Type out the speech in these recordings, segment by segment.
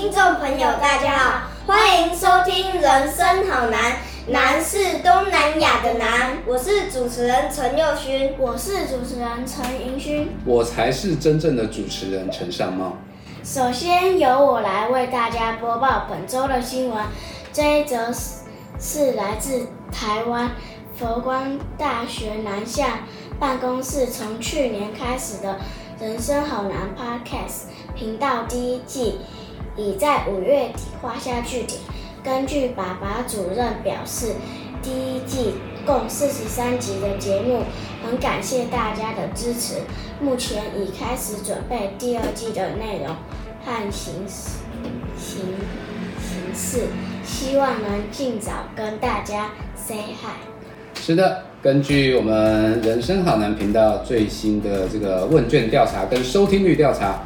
听众朋友，大家好，欢迎收听《人生好难》，难是东南亚的难。我是主持人陈佑勋，我是主持人陈云勋，我才是真正的主持人陈尚茂。首先由我来为大家播报本周的新闻。这一则是来自台湾佛光大学南向办公室从去年开始的《人生好难》Podcast 频道第一季，已在五月底画下句点。根据爸爸主任表示，第一季共四十三集的节目，很感谢大家的支持。目前已开始准备第二季的内容和形形形式，希望能尽早跟大家 say hi。是的，根据我们人生好男频道最新的这个问卷调查跟收听率调查，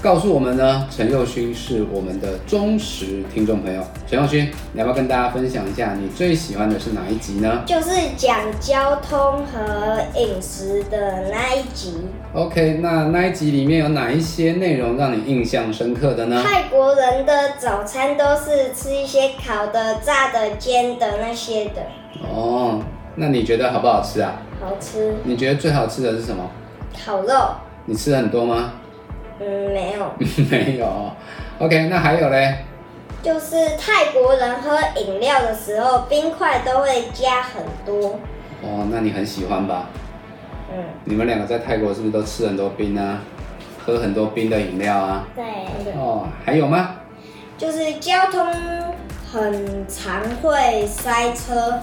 告诉我们呢，陈佑勋是我们的忠实听众朋友。陈佑勋，你要不要跟大家分享一下你最喜欢的是哪一集呢就是讲交通和饮食的那一集。？OK，那那一集里面有哪一些内容让你印象深刻的呢？泰国人的早餐都是吃一些烤的、炸的、煎的那些的，哦，那你觉得好不好吃啊？好吃。你觉得最好吃的是什么？烤肉，你吃很多吗？嗯，没有。没有。OK，那还有嘞？就是泰国人喝饮料的时候，冰块都会加很多。哦，那你很喜欢吧？嗯，你们两个在泰国是不是都吃很多冰啊？喝很多冰的饮料啊？对，哦，还有吗？就是交通很常会塞车。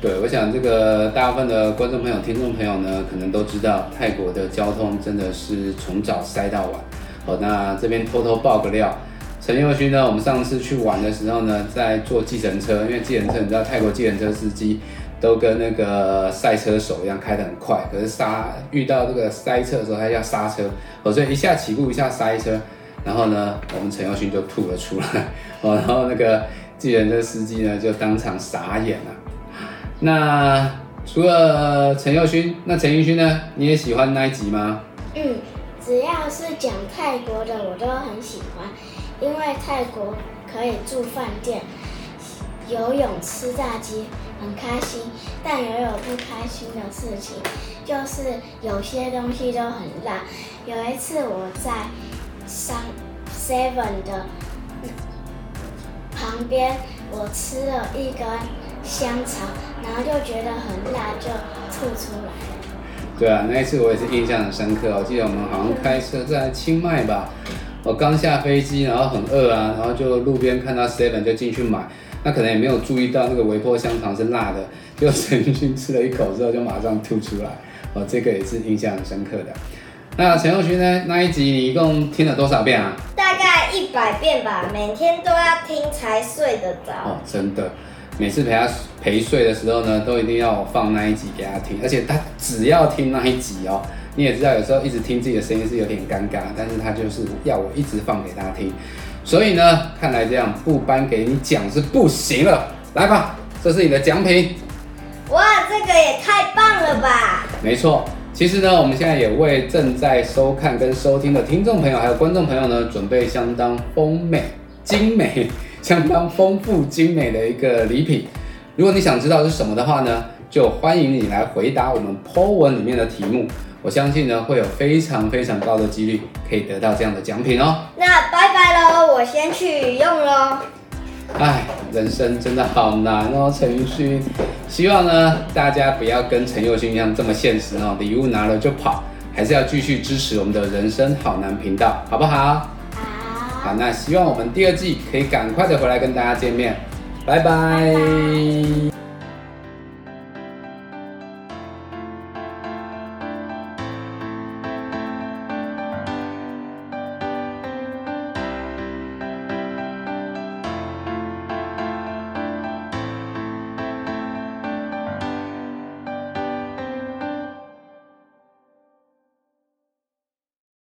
对，我想这个大部分的观众朋友、听众朋友呢，可能都知道泰国的交通真的是从早塞到晚。好，那这边偷偷爆个料，陈佑勋呢，我们上次去玩的时候呢，在坐计程车，因为计程车你知道泰国计程车司机都跟那个赛车手一样开得很快，可是刹遇到这个塞车的时候，他要刹车，哦，所以一下起步，一下刹车，然后呢，我们陈佑勋就吐了出来，哦，然后那个计程车司机呢就当场傻眼了。那除了陈佑勋，那陈奕迅呢？你也喜欢那一集吗？嗯，只要是讲泰国的我都很喜欢，因为泰国可以住饭店、游泳、吃炸鸡，很开心。但也有不开心的事情，就是有些东西都很辣。有一次我在三 Seven 的旁边，我吃了一根香肠，然后就觉得很辣，就吐出来了。对啊，那一次我也是印象很深刻哦。我记得我们好像开车在清迈吧，我刚下飞机，然后很饿啊，然后就路边看到 Seven 就进去买，那可能也没有注意到那个微波香肠是辣的，就陈奕迅吃了一口之后就马上吐出来，哦，这个也是印象很深刻的。那陈奕迅呢？那一集你一共听了多少遍啊？大概一百遍吧，每天都要听才睡得着。哦，真的，每次陪他陪睡的时候呢，都一定要我放那一集给他听，而且他只要听那一集哦。你也知道，有时候一直听自己的声音是有点尴尬，但是他就是要我一直放给他听，所以呢，看来这样不颁给你奖是不行了。来吧，这是你的奖品。哇，这个也太棒了吧！没错，其实呢，我们现在也为正在收看跟收听的听众朋友还有观众朋友呢，准备相当丰美、精美、相当丰富、精美的一个礼品。如果你想知道是什么的话呢，就欢迎你来回答我们 Po 文里面的题目。我相信呢，会有非常非常高的几率可以得到这样的奖品哦。那拜拜喽，我先去用喽。唉，人生真的好难哦，陈奕迅。希望呢，大家不要跟陈奕迅一样这么现实哦，礼物拿了就跑，还是要继续支持我们的人生好男频道，好不？好，好，那希望我们第二季可以赶快的回来跟大家见面，拜拜。